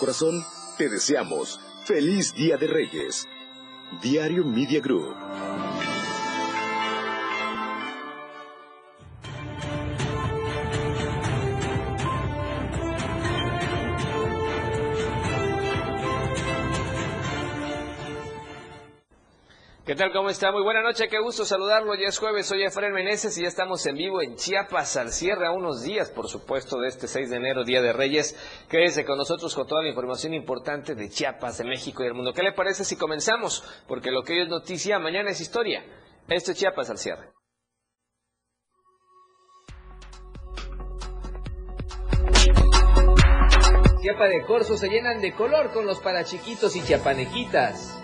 corazón, te deseamos feliz Día de Reyes. Diario Media Group. ¿Qué tal? ¿Cómo está? Muy buena noche, qué gusto saludarlo. Ya es jueves, soy Efraín Meneses y ya estamos en vivo en Chiapas al cierre a unos días, por supuesto, de este 6 de enero, Día de Reyes. Quédese con nosotros con toda la información importante de Chiapas, de México y del mundo. ¿Qué le parece si comenzamos? Porque lo que hoy es noticia, mañana es historia. Esto es Chiapas al cierre. Chiapa de Corzo se llenan de color con los parachiquitos y chiapanequitas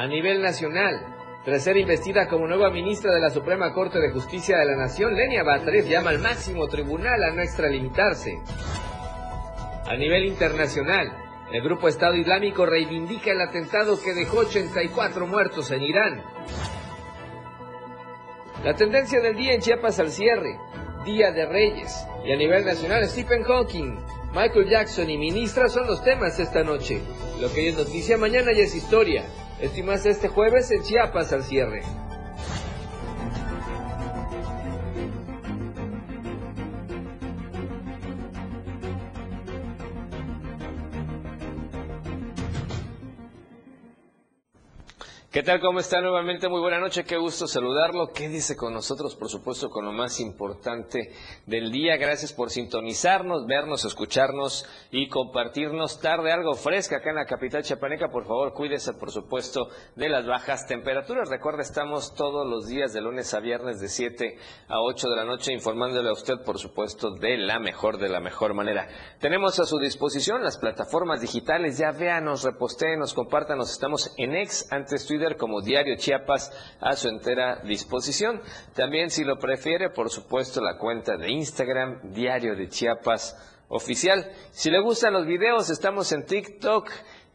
a nivel nacional. Tras ser investida como nueva ministra de la Suprema Corte de Justicia de la Nación, Lenia Batres llama al máximo tribunal a no extralimitarse. A nivel internacional, el Grupo Estado Islámico reivindica el atentado que dejó 84 muertos en Irán. La tendencia del día en Chiapas al cierre, Día de Reyes. Y a nivel nacional, Stephen Hawking, Michael Jackson y ministra son los temas esta noche. Lo que es noticia mañana ya es historia. Estimas este jueves en Chiapas al cierre. ¿Qué tal? ¿Cómo está nuevamente? Muy buena noche, qué gusto saludarlo. ¿Qué dice con nosotros? Por supuesto, con lo más importante del día. Gracias por sintonizarnos, vernos, escucharnos y compartirnos tarde algo fresca acá en la capital chapaneca. Por favor, cuídese, por supuesto, de las bajas temperaturas. Recuerda, estamos todos los días de lunes a viernes de 7 a 8 de la noche informándole a usted, por supuesto, de la mejor, de la mejor manera. Tenemos a su disposición las plataformas digitales. Ya véanos, repostéenos, compártanos. Estamos en ex, antes Twitter como Diario Chiapas a su entera disposición. También, si lo prefiere, por supuesto, la cuenta de Instagram, Diario de Chiapas Oficial. Si le gustan los videos, estamos en TikTok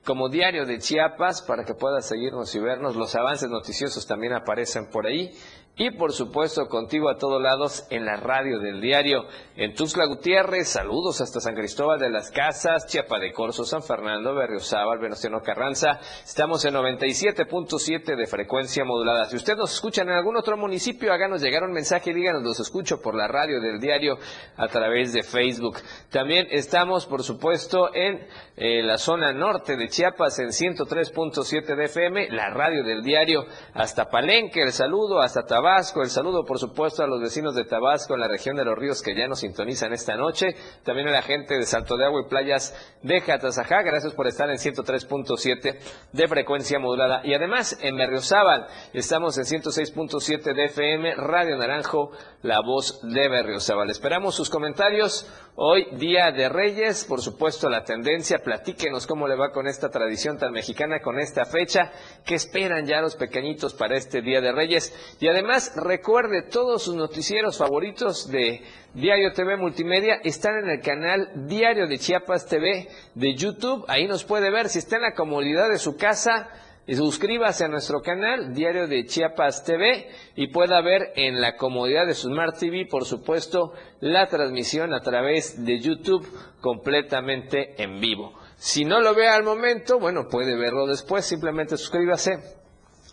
como Diario de Chiapas para que pueda seguirnos y vernos. Los avances noticiosos también aparecen por ahí y por supuesto contigo a todos lados en la radio del diario. En Tuxtla Gutiérrez, saludos hasta San Cristóbal de las Casas, Chiapa de Corzo, San Fernando, Berriozábal, Venustiano Carranza. Estamos en 97.7 de frecuencia modulada. Si usted nos escucha en algún otro municipio, háganos llegar un mensaje y díganos, los escucho por la radio del diario a través de Facebook. También estamos, por supuesto, en eh, la zona norte de Chiapas en 103.7 de FM, la radio del diario hasta Palenque, el saludo hasta Tabasco Tabasco. El saludo, por supuesto, a los vecinos de Tabasco, en la región de los ríos que ya nos sintonizan esta noche. También a la gente de Salto de Agua y Playas de Jatasajá. Gracias por estar en 103.7 de frecuencia modulada. Y además, en Berriozábal, estamos en 106.7 de FM, Radio Naranjo, la voz de Berriozábal. Esperamos sus comentarios. Hoy, Día de Reyes, por supuesto, la tendencia. Platíquenos cómo le va con esta tradición tan mexicana, con esta fecha. ¿Qué esperan ya los pequeñitos para este Día de Reyes? Y además, recuerde, todos sus noticieros favoritos de Diario TV Multimedia están en el canal Diario de Chiapas TV de YouTube. Ahí nos puede ver. Si está en la comodidad de su casa, suscríbase a nuestro canal Diario de Chiapas TV y pueda ver en la comodidad de su Smart TV, por supuesto, la transmisión a través de YouTube completamente en vivo. Si no lo ve al momento, bueno, puede verlo después, simplemente suscríbase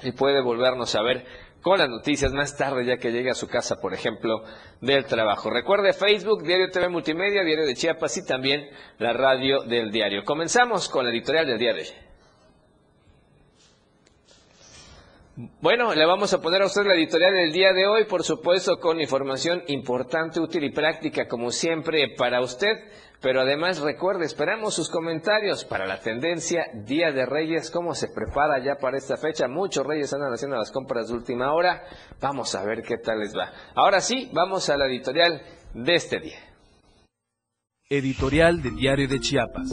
y puede volvernos a ver con las noticias más tarde, ya que llegue a su casa, por ejemplo, del trabajo. Recuerde Facebook, Diario TV Multimedia, Diario de Chiapas y también la radio del diario. Comenzamos con la editorial del día de hoy. Bueno, le vamos a poner a usted la editorial del día de hoy, por supuesto, con información importante, útil y práctica, como siempre, para usted. Pero además recuerde, esperamos sus comentarios para la tendencia Día de Reyes, cómo se prepara ya para esta fecha. Muchos reyes andan haciendo las compras de última hora. Vamos a ver qué tal les va. Ahora sí, vamos a la editorial de este día. Editorial de Diario de Chiapas.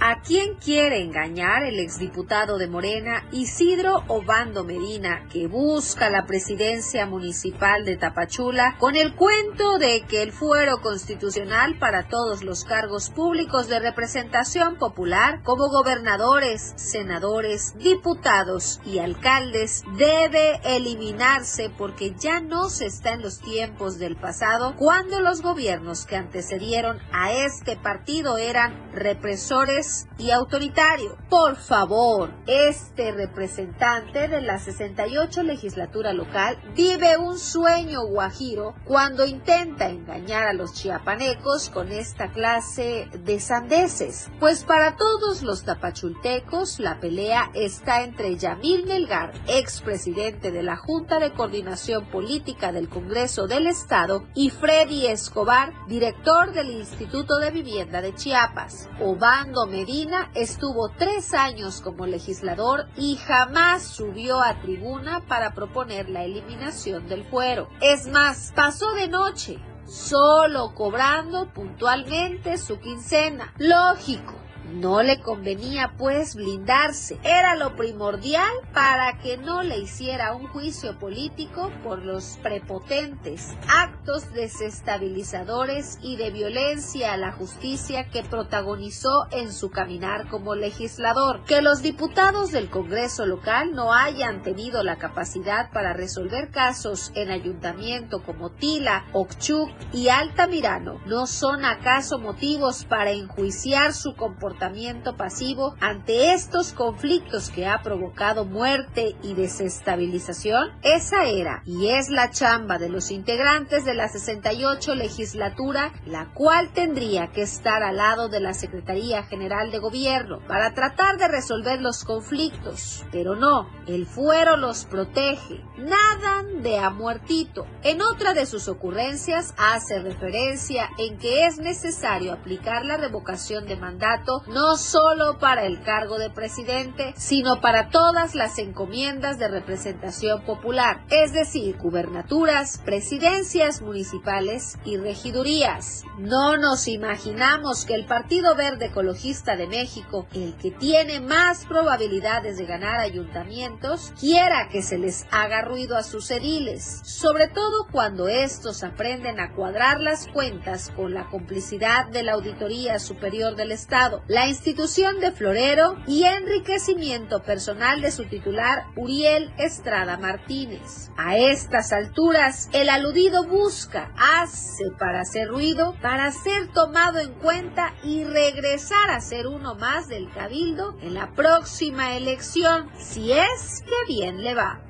¿A quién quiere engañar el exdiputado de Morena Isidro Obando Medina, que busca la presidencia municipal de Tapachula con el cuento de que el fuero constitucional para todos los cargos públicos de representación popular, como gobernadores, senadores, diputados y alcaldes, debe eliminarse porque ya no se está en los tiempos del pasado cuando los gobiernos que antecedieron a este partido eran represores y autoritario. Por favor, este representante de la 68 legislatura local vive un sueño guajiro cuando intenta engañar a los chiapanecos con esta clase de sandeces. Pues para todos los tapachultecos la pelea está entre Yamil Melgar, expresidente de la Junta de Coordinación Política del Congreso del Estado, y Freddy Escobar, director del Instituto de Vivienda de Chiapas. Obando Medina estuvo tres años como legislador y jamás subió a tribuna para proponer la eliminación del fuero. Es más, pasó de noche, solo cobrando puntualmente su quincena. Lógico, no le convenía pues blindarse. Era lo primordial para que no le hiciera un juicio político por los prepotentes actos desestabilizadores y de violencia a la justicia que protagonizó en su caminar como legislador. Que los diputados del Congreso local no hayan tenido la capacidad para resolver casos en ayuntamiento como Tila, Okchuk y Altamirano no son acaso motivos para enjuiciar su pasivo ante estos conflictos que ha provocado muerte y desestabilización? Esa era y es la chamba de los integrantes de la 68 legislatura, la cual tendría que estar al lado de la Secretaría General de Gobierno para tratar de resolver los conflictos. Pero no, el fuero los protege. Nadan de a muertito. En otra de sus ocurrencias hace referencia en que es necesario aplicar la revocación de mandato no solo para el cargo de presidente, sino para todas las encomiendas de representación popular, es decir, gubernaturas, presidencias municipales y regidurías. No nos imaginamos que el Partido Verde Ecologista de México, el que tiene más probabilidades de ganar ayuntamientos, quiera que se les haga ruido a sus ediles, sobre todo cuando estos aprenden a cuadrar las cuentas con la complicidad de la Auditoría Superior del Estado, la institución de florero y enriquecimiento personal de su titular Uriel Estrada Martínez. A estas alturas, el aludido busca, hace para hacer ruido, para ser tomado en cuenta y regresar a ser uno más del cabildo en la próxima elección, si es que bien le va.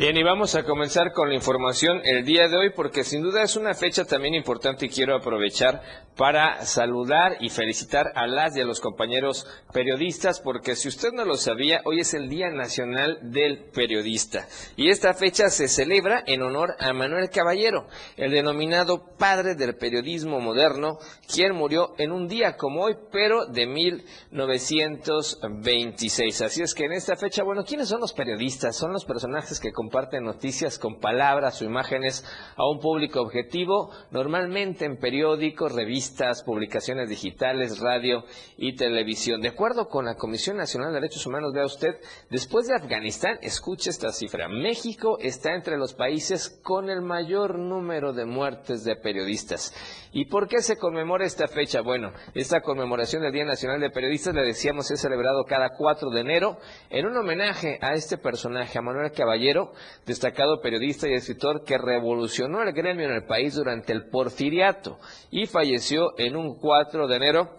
Bien, y vamos a comenzar con la información el día de hoy porque sin duda es una fecha también importante y quiero aprovechar para saludar y felicitar a las y a los compañeros periodistas porque si usted no lo sabía, hoy es el Día Nacional del Periodista y esta fecha se celebra en honor a Manuel Caballero, el denominado padre del periodismo moderno, quien murió en un día como hoy, pero de 1926. Así es que en esta fecha, bueno, ¿quiénes son los periodistas? Son los personajes que comparte noticias con palabras o imágenes a un público objetivo, normalmente en periódicos, revistas, publicaciones digitales, radio y televisión. De acuerdo con la Comisión Nacional de Derechos Humanos, vea usted, después de Afganistán, escuche esta cifra, México está entre los países con el mayor número de muertes de periodistas. ¿Y por qué se conmemora esta fecha? Bueno, esta conmemoración del Día Nacional de Periodistas, le decíamos, es celebrado cada 4 de enero en un homenaje a este personaje, a Manuel Caballero, destacado periodista y escritor que revolucionó el gremio en el país durante el porfiriato y falleció en un 4 de enero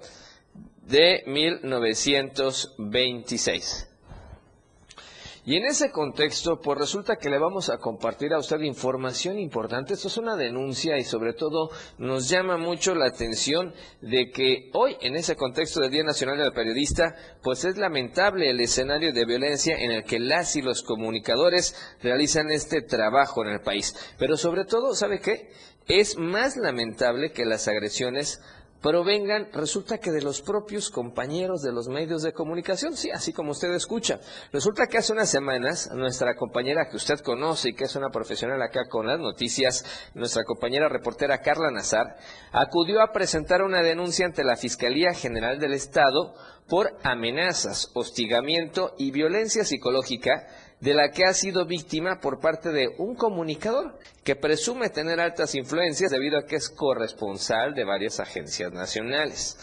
de 1926. Y en ese contexto, pues resulta que le vamos a compartir a usted información importante. Esto es una denuncia y sobre todo nos llama mucho la atención de que hoy, en ese contexto del Día Nacional del Periodista, pues es lamentable el escenario de violencia en el que las y los comunicadores realizan este trabajo en el país. Pero sobre todo, ¿sabe qué? Es más lamentable que las agresiones provengan, resulta que de los propios compañeros de los medios de comunicación, sí, así como usted escucha. Resulta que hace unas semanas nuestra compañera que usted conoce y que es una profesional acá con las noticias, nuestra compañera reportera Carla Nazar, acudió a presentar una denuncia ante la Fiscalía General del Estado por amenazas, hostigamiento y violencia psicológica de la que ha sido víctima por parte de un comunicador que presume tener altas influencias debido a que es corresponsal de varias agencias nacionales.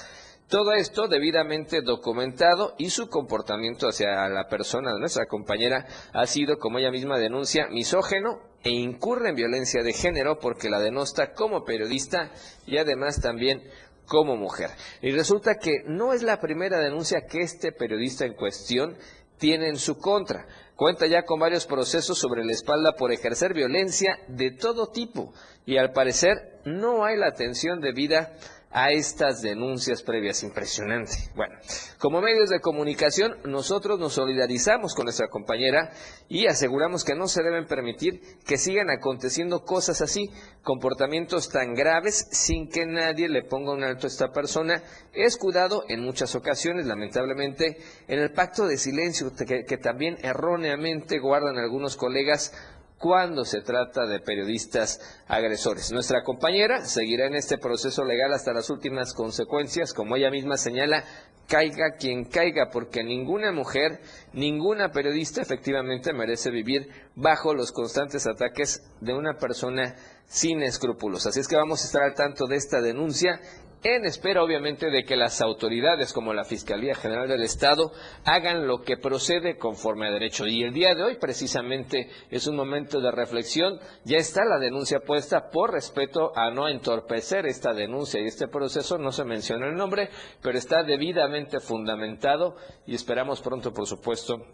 Todo esto debidamente documentado y su comportamiento hacia la persona de nuestra compañera ha sido, como ella misma denuncia, misógeno e incurre en violencia de género porque la denosta como periodista y además también como mujer. Y resulta que no es la primera denuncia que este periodista en cuestión tiene en su contra. Cuenta ya con varios procesos sobre la espalda por ejercer violencia de todo tipo y al parecer no hay la atención debida a estas denuncias previas. Impresionante. Bueno, como medios de comunicación, nosotros nos solidarizamos con nuestra compañera y aseguramos que no se deben permitir que sigan aconteciendo cosas así, comportamientos tan graves sin que nadie le ponga un alto a esta persona, escudado en muchas ocasiones, lamentablemente, en el pacto de silencio que, que también erróneamente guardan algunos colegas cuando se trata de periodistas agresores. Nuestra compañera seguirá en este proceso legal hasta las últimas consecuencias, como ella misma señala, caiga quien caiga, porque ninguna mujer, ninguna periodista efectivamente merece vivir bajo los constantes ataques de una persona sin escrúpulos. Así es que vamos a estar al tanto de esta denuncia en espera obviamente de que las autoridades como la Fiscalía General del Estado hagan lo que procede conforme a derecho. Y el día de hoy precisamente es un momento de reflexión. Ya está la denuncia puesta por respeto a no entorpecer esta denuncia y este proceso. No se menciona el nombre, pero está debidamente fundamentado y esperamos pronto, por supuesto,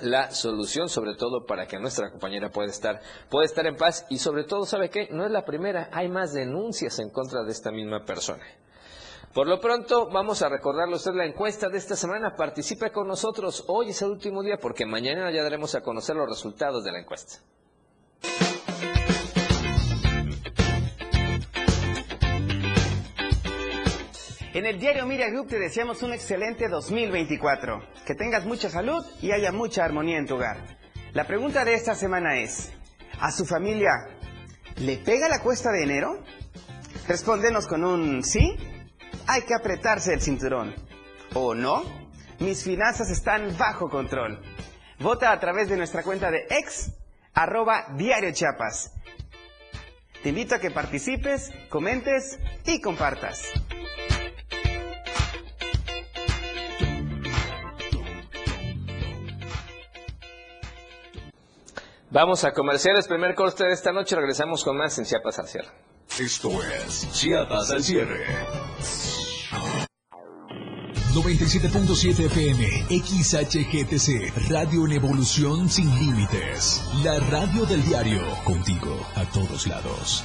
la solución, sobre todo para que nuestra compañera pueda estar, pueda estar en paz y sobre todo, ¿sabe qué? No es la primera, hay más denuncias en contra de esta misma persona. Por lo pronto, vamos a recordarle a usted la encuesta de esta semana. Participe con nosotros. Hoy es el último día porque mañana ya daremos a conocer los resultados de la encuesta. En el diario Media Group te deseamos un excelente 2024. Que tengas mucha salud y haya mucha armonía en tu hogar. La pregunta de esta semana es, ¿a su familia le pega la cuesta de enero? Respóndenos con un sí. Hay que apretarse el cinturón. ¿O no? Mis finanzas están bajo control. Vota a través de nuestra cuenta de ex arroba diario. Te invito a que participes, comentes y compartas. Vamos a comerciales, primer corte de esta noche, regresamos con más en Chiapas al cierre. Esto es Chiapas al cierre. 97.7 FM, XHGTC, Radio en Evolución Sin Límites. La radio del diario, contigo a todos lados.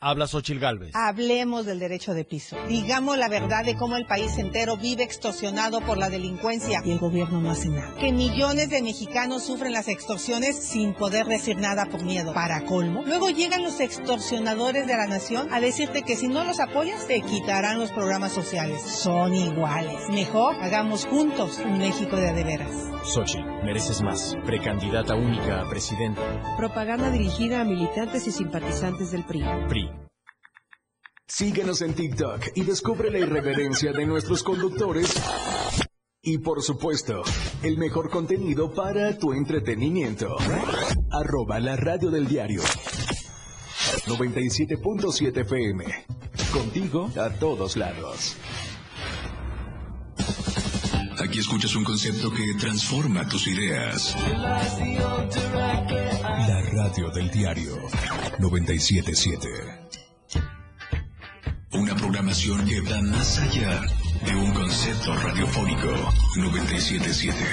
Habla Xochil Gálvez. Hablemos del derecho de piso. Digamos la verdad de cómo el país entero vive extorsionado por la delincuencia y el gobierno no hace nada. Que millones de mexicanos sufren las extorsiones sin poder decir nada por miedo. Para colmo, luego llegan los extorsionadores de la nación a decirte que si no los apoyas te quitarán los programas sociales. Son iguales. Mejor hagamos juntos un México de adeveras. Xochitl, mereces más. Precandidata única a presidenta. Propaganda dirigida a militantes y simpatizantes del PRI. PRI. Síguenos en TikTok y descubre la irreverencia de nuestros conductores. Y por supuesto, el mejor contenido para tu entretenimiento. Arroba la radio del diario. 97.7 FM. Contigo a todos lados. Aquí escuchas un concepto que transforma tus ideas. La radio del diario 977. Programación que va más allá de un concepto radiofónico 977.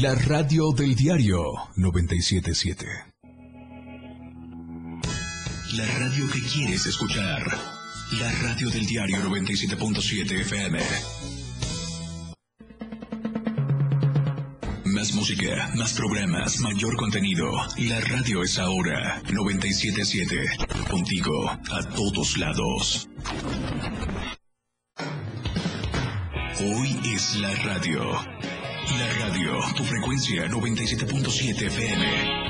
La radio del diario 977. La radio que quieres escuchar. La radio del diario 97.7 FM. Más música, más programas, mayor contenido. La radio es ahora 977. Contigo a todos lados. Hoy es la radio. La radio, tu frecuencia 97.7 FM.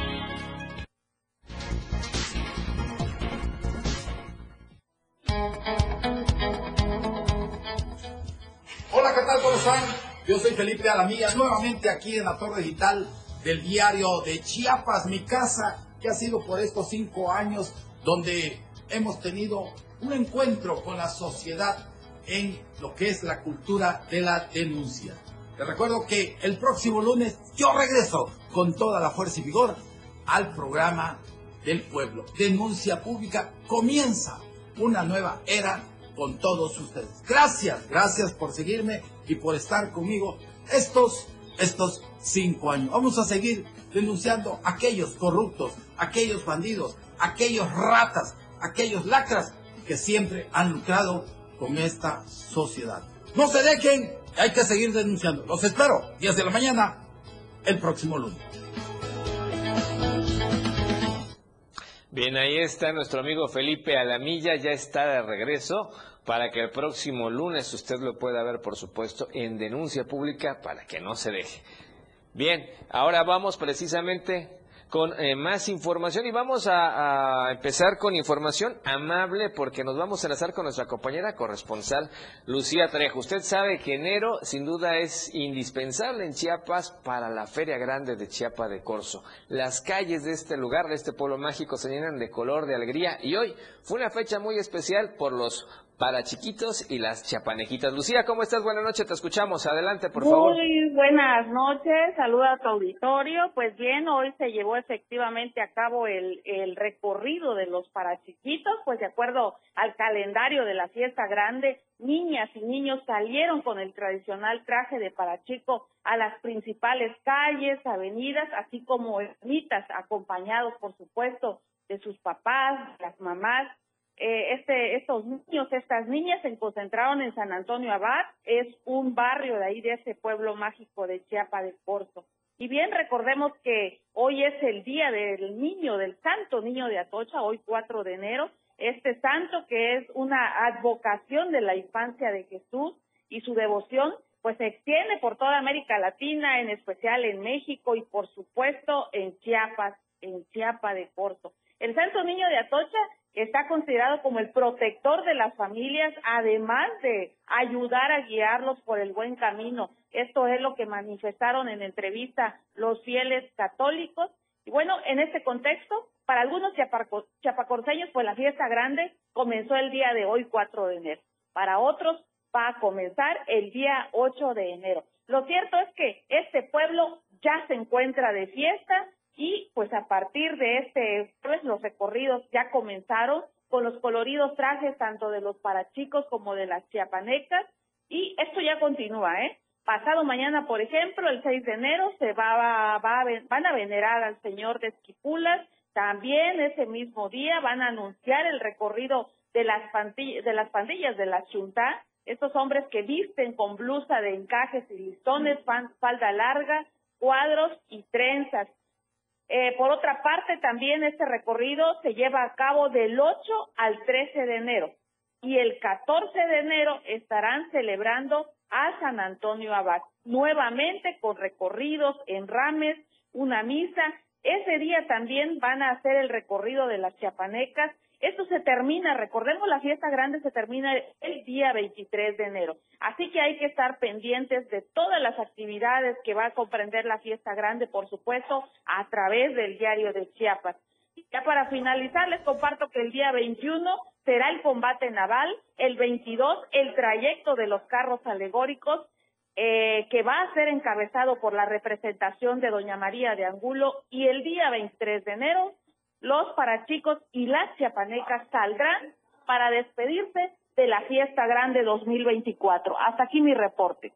Yo soy Felipe Alamilla, nuevamente aquí en la Torre Digital del diario de Chiapas, mi casa, que ha sido por estos cinco años donde hemos tenido un encuentro con la sociedad en lo que es la cultura de la denuncia. Te recuerdo que el próximo lunes yo regreso con toda la fuerza y vigor al programa del pueblo. Denuncia pública comienza una nueva era con todos ustedes. Gracias, gracias por seguirme y por estar conmigo estos, estos cinco años. Vamos a seguir denunciando a aquellos corruptos, aquellos bandidos, aquellos ratas, aquellos lacras que siempre han lucrado con esta sociedad. No se dejen, hay que seguir denunciando. Los espero, 10 de la mañana, el próximo lunes. Bien, ahí está nuestro amigo Felipe Alamilla, ya está de regreso para que el próximo lunes usted lo pueda ver, por supuesto, en denuncia pública para que no se deje. Bien, ahora vamos precisamente con eh, más información y vamos a, a, empezar con información amable porque nos vamos a enlazar con nuestra compañera corresponsal Lucía Trejo. Usted sabe que enero sin duda es indispensable en Chiapas para la Feria Grande de Chiapa de Corzo. Las calles de este lugar, de este pueblo mágico, se llenan de color, de alegría y hoy fue una fecha muy especial por los para chiquitos y las chapanejitas. Lucía, ¿cómo estás? Buenas noches, te escuchamos. Adelante, por favor. Muy buenas noches, saluda a tu auditorio. Pues bien, hoy se llevó efectivamente a cabo el, recorrido de los parachiquitos, pues de acuerdo al calendario de la fiesta grande, niñas y niños salieron con el tradicional traje de parachico a las principales calles, avenidas, así como ermitas, acompañados, por supuesto, de sus papás, las mamás, eh, este, estos niños, estas niñas se concentraron en San Antonio Abad, es un barrio de ahí de ese pueblo mágico de Chiapa de Corzo. Y bien, recordemos que hoy es el día del niño, del santo niño de Atocha, hoy 4 de enero, este santo que es una advocación de la infancia de Jesús y su devoción pues se extiende por toda América Latina, en especial en México y por supuesto en Chiapas, en Chiapa de Corzo. El Santo Niño de Atocha está considerado como el protector de las familias, además de ayudar a guiarlos por el buen camino. Esto es lo que manifestaron en entrevista los fieles católicos. Y bueno, en este contexto, para algunos chapacorceños, pues la fiesta grande comenzó el día de hoy, 4 de enero. Para otros, va a comenzar el día 8 de enero. Lo cierto es que este pueblo ya se encuentra de fiesta y pues a partir de este pues los recorridos ya comenzaron con los coloridos trajes tanto de los parachicos como de las chiapanecas y esto ya continúa, ¿eh? Pasado mañana, por ejemplo, el 6 de enero se va, va van a venerar al señor de Esquipulas, también ese mismo día van a anunciar el recorrido de las, pandillas, de las pandillas de la Chuntá, estos hombres que visten con blusa de encajes y listones, falda larga, cuadros y trenzas. Eh, por otra parte, también este recorrido se lleva a cabo del 8 al 13 de enero y el 14 de enero estarán celebrando a San Antonio Abad, nuevamente con recorridos en rames, una misa. Ese día también van a hacer el recorrido de las chiapanecas Esto se termina, recordemos, la fiesta grande se termina el día 23 de enero. Así que hay que estar pendientes de todas las actividades que va a comprender la fiesta grande, por supuesto, a través del diario de Chiapas. Ya para finalizar, les comparto que el día 21 será el combate naval, el 22 el trayecto de los carros alegóricos, eh, que va a ser encabezado por la representación de Doña María de Angulo, y el día 23 de enero los parachicos y las chiapanecas saldrán para despedirse de la fiesta grande 2024. Hasta aquí mi reporte.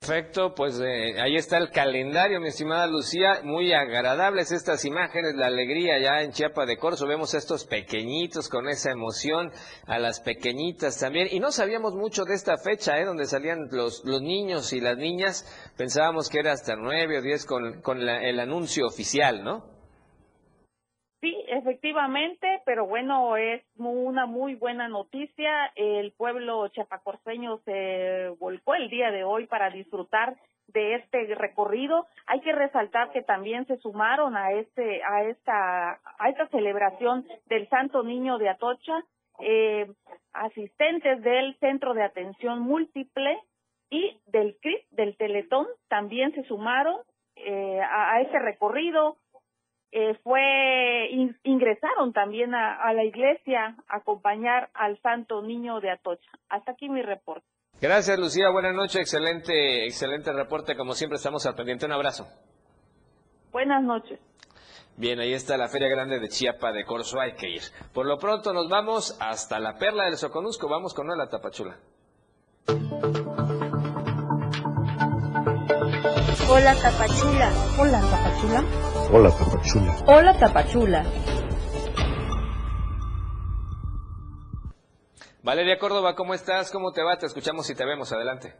Perfecto, pues eh, ahí está el calendario, mi estimada Lucía, muy agradables estas imágenes, la alegría ya en Chiapa de Corzo, vemos a estos pequeñitos con esa emoción, a las pequeñitas también, y no sabíamos mucho de esta fecha, ¿eh? donde salían los, los niños y las niñas, pensábamos que era hasta nueve o diez con, con el anuncio oficial, ¿no? Efectivamente, pero bueno, es una muy buena noticia. El pueblo chapacorseño se volcó el día de hoy para disfrutar de este recorrido. Hay que resaltar que también se sumaron a este, a esta, a esta celebración del Santo Niño de Atocha, eh, asistentes del Centro de Atención Múltiple y del CRIP, del Teletón, también se sumaron eh, a, a este recorrido eh, fue ingresaron también a, la iglesia a acompañar al Santo Niño de Atocha. Hasta aquí mi reporte. Gracias Lucía, buenas noches, excelente, excelente reporte, como siempre estamos al pendiente, un abrazo. Buenas noches. Bien, ahí está la Feria Grande de Chiapa de Corzo, hay que ir. Por lo pronto nos vamos hasta la Perla del Soconusco, vamos con la Tapachula. Hola Tapachula. Hola Tapachula. Hola Tapachula. Hola Tapachula. Valeria Córdoba, ¿cómo estás? ¿Cómo te va? Te escuchamos y te vemos. Adelante.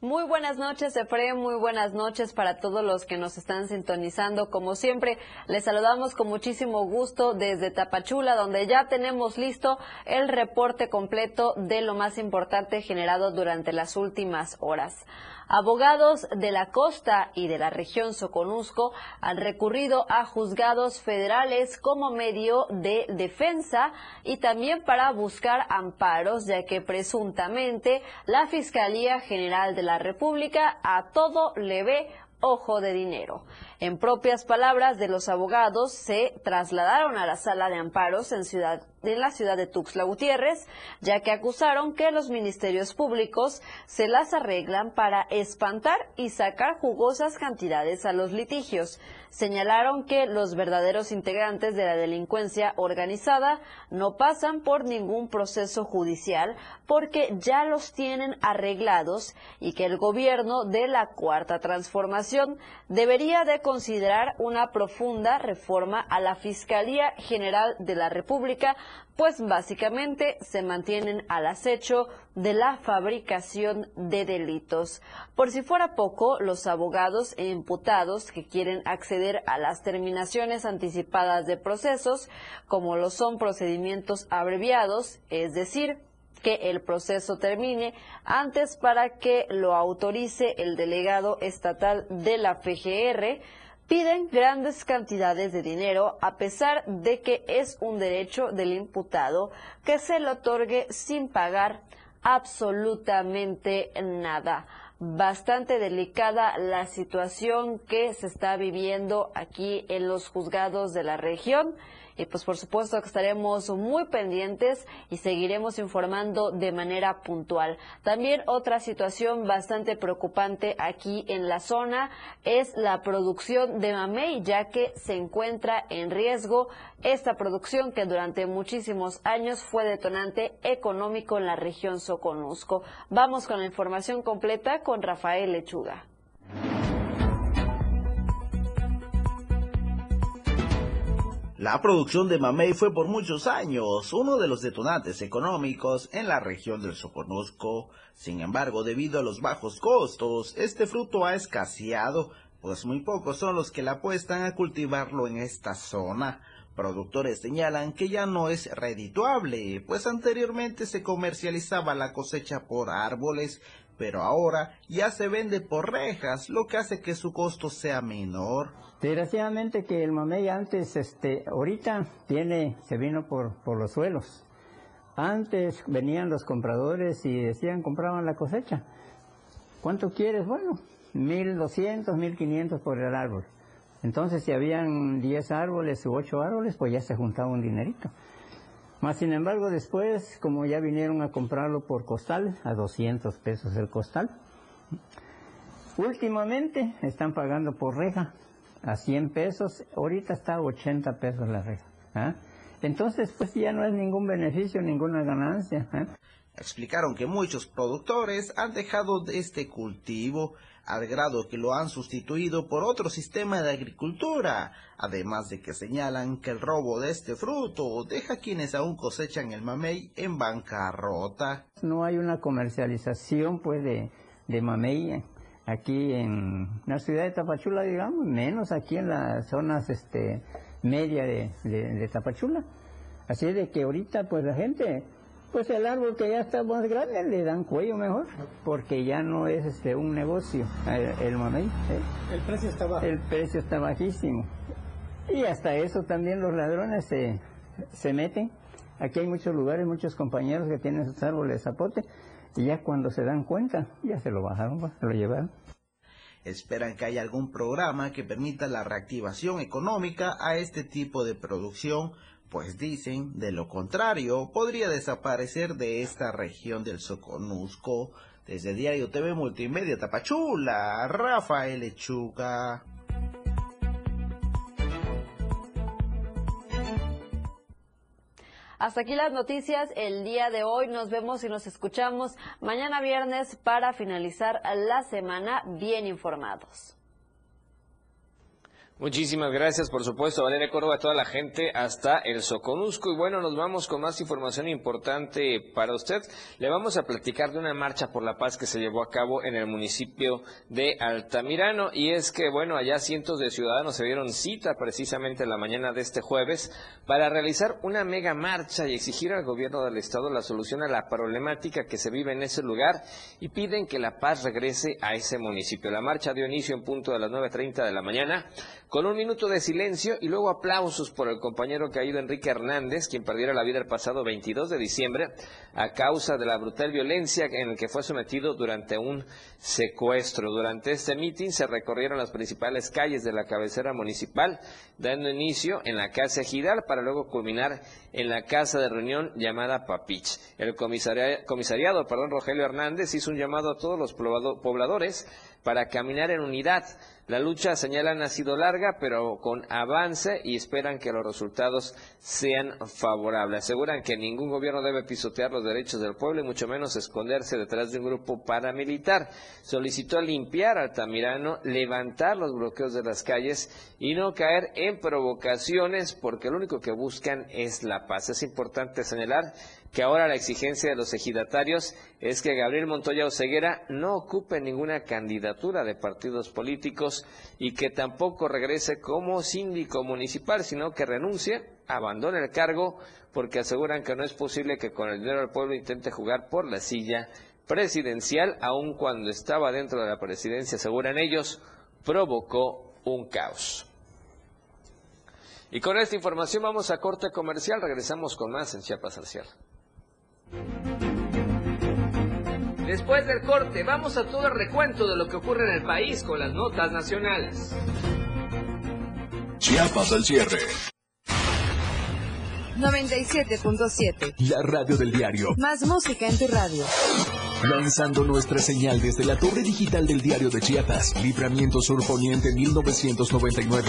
Muy buenas noches, Efraín. Muy buenas noches para todos los que nos están sintonizando. Como siempre, les saludamos con muchísimo gusto desde Tapachula, donde ya tenemos listo el reporte completo de lo más importante generado durante las últimas horas. Abogados de la costa y de la región Soconusco han recurrido a juzgados federales como medio de defensa y también para buscar amparos, ya que presuntamente la Fiscalía General de la República a todo le ve ojo de dinero. En propias palabras de los abogados, se trasladaron a la sala de amparos en, ciudad, en la ciudad de Tuxtla Gutiérrez, ya que acusaron que los ministerios públicos se las arreglan para espantar y sacar jugosas cantidades a los litigios. Señalaron que los verdaderos integrantes de la delincuencia organizada no pasan por ningún proceso judicial porque ya los tienen arreglados y que el gobierno de la Cuarta Transformación debería de considerar una profunda reforma a la Fiscalía General de la República, pues básicamente se mantienen al acecho de la fabricación de delitos. Por si fuera poco, los abogados e imputados que quieren acceder a las terminaciones anticipadas de procesos, como lo son procedimientos abreviados, es decir, que el proceso termine antes para que lo autorice el delegado estatal de la FGR, piden grandes cantidades de dinero a pesar de que es un derecho del imputado que se le otorgue sin pagar absolutamente nada. Bastante delicada la situación que se está viviendo aquí en los juzgados de la región. Y pues por supuesto que estaremos muy pendientes y seguiremos informando de manera puntual. También otra situación bastante preocupante aquí en la zona es la producción de mamey, ya que se encuentra en riesgo esta producción que durante muchísimos años fue detonante económico en la región Soconusco. Vamos con la información completa con Rafael Lechuga. La producción de mamey fue por muchos años uno de los detonantes económicos en la región del Soconusco. Sin embargo, debido a los bajos costos, este fruto ha escaseado, pues muy pocos son los que la apuestan a cultivarlo en esta zona. Productores señalan que ya no es redituable, pues anteriormente se comercializaba la cosecha por árboles, pero ahora ya se vende por rejas, lo que hace que su costo sea menor. Desgraciadamente que el mamey antes, este, ahorita tiene, se vino por, por los suelos. Antes venían los compradores y decían, compraban la cosecha. ¿Cuánto quieres? Bueno, 1200, 1500 por el árbol. Entonces, si habían 10 árboles u 8 árboles, pues ya se juntaba un dinerito. Más sin embargo, después, como ya vinieron a comprarlo por costal, a 200 pesos el costal, últimamente están pagando por reja a 100 pesos, ahorita está a 80 pesos la reja. ¿ah? Entonces, pues ya no es ningún beneficio, ninguna ganancia. ¿ah? Explicaron que muchos productores han dejado este cultivo al grado que lo han sustituido por otro sistema de agricultura, además de que señalan que el robo de este fruto deja a quienes aún cosechan el mamey en bancarrota. No hay una comercialización pues de, mamey aquí en la ciudad de Tapachula, digamos, menos aquí en las zonas este, media de, de Tapachula. Así de que ahorita pues la gente pues el árbol que ya está más grande le dan cuello mejor, porque ya no es este un negocio el, el mamey. ¿eh? El precio está bajo. El precio está bajísimo. Y hasta eso también los ladrones se, se meten. Aquí hay muchos lugares, muchos compañeros que tienen sus árboles de zapote, y ya cuando se dan cuenta, ya se lo bajaron, pues, se lo llevaron. Esperan que haya algún programa que permita la reactivación económica a este tipo de producción pues dicen, de lo contrario, podría desaparecer de esta región del Soconusco. Desde Diario TV Multimedia Tapachula, Rafael Lechuga. Hasta aquí las noticias el día de hoy. Nos vemos y nos escuchamos mañana viernes para finalizar la semana bien informados. Muchísimas gracias, por supuesto, Valeria Córdoba, a toda la gente hasta el Soconusco. Y bueno, nos vamos con más información importante para usted. Le vamos a platicar de una marcha por la paz que se llevó a cabo en el municipio de Altamirano. Y es que, bueno, allá cientos de ciudadanos se dieron cita precisamente la mañana de este jueves para realizar una mega marcha y exigir al gobierno del estado la solución a la problemática que se vive en ese lugar y piden que la paz regrese a ese municipio. La marcha dio inicio en punto de las 9.30 de la mañana con un minuto de silencio y luego aplausos por el compañero caído Enrique Hernández, quien perdiera la vida el pasado 22 de diciembre a causa de la brutal violencia en el que fue sometido durante un secuestro. Durante este mitin se recorrieron las principales calles de la cabecera municipal, dando inicio en la Casa Ejidal para luego culminar en la casa de reunión llamada Papich. El comisariado, comisariado perdón, Rogelio Hernández hizo un llamado a todos los pobladores para caminar en unidad. La lucha, señalan, ha sido larga, pero con avance y esperan que los resultados sean favorables. Aseguran que ningún gobierno debe pisotear los derechos del pueblo y mucho menos esconderse detrás de un grupo paramilitar. Solicitó limpiar Altamirano, levantar los bloqueos de las calles y no caer en provocaciones porque lo único que buscan es la paz. Es importante señalar que ahora la exigencia de los ejidatarios es que Gabriel Montoya Oseguera no ocupe ninguna candidatura de partidos políticos y que tampoco regrese como síndico municipal, sino que renuncie, abandone el cargo, porque aseguran que no es posible que con el dinero del pueblo intente jugar por la silla presidencial, aun cuando estaba dentro de la presidencia, aseguran ellos, provocó un caos. Y con esta información vamos a corte comercial, regresamos con más en Chiapas al. Después del corte, vamos a todo el recuento de lo que ocurre en el país con las notas nacionales. Chiapas al cierre. 97.7. La radio del diario. Más música en tu radio. Lanzando nuestra señal desde la torre digital del diario de Chiapas. Libramiento Sur Poniente 1999.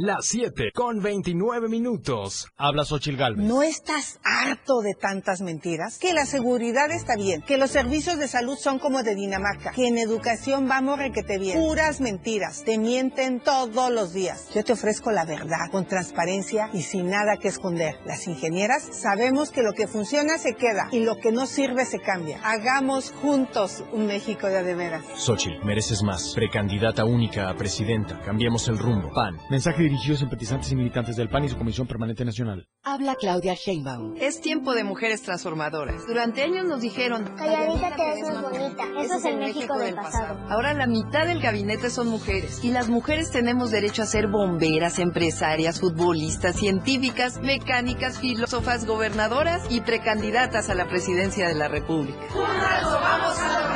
Las 7 con 29 minutos. Habla Xochil Galvez. ¿No estás harto de tantas mentiras? Que la seguridad está bien, que los servicios de salud son como de Dinamarca, que en educación vamos requete bien. Puras mentiras, te mienten todos los días. Yo te ofrezco la verdad, con transparencia y sin nada que esconder. Las ingenieras sabemos que lo que funciona se queda y lo que no sirve se cambia. Hagamos juntos un México de de veras. Xochil, mereces más. Precandidata única a presidenta. Cambiemos el rumbo. PAN. Mensaje dirigido a simpatizantes y militantes del PAN y su Comisión Permanente Nacional. Habla Claudia Sheinbaum. Es tiempo de mujeres transformadoras. Durante años nos dijeron... Calladita te ves más bonita. Eso es el México del pasado. Ahora la mitad del gabinete son mujeres. Y las mujeres tenemos derecho a ser bomberas, empresarias, futbolistas, científicas, mecánicas, filósofas, gobernadoras y precandidatas a la presidencia de la República. ¡Juntas lo vamos a!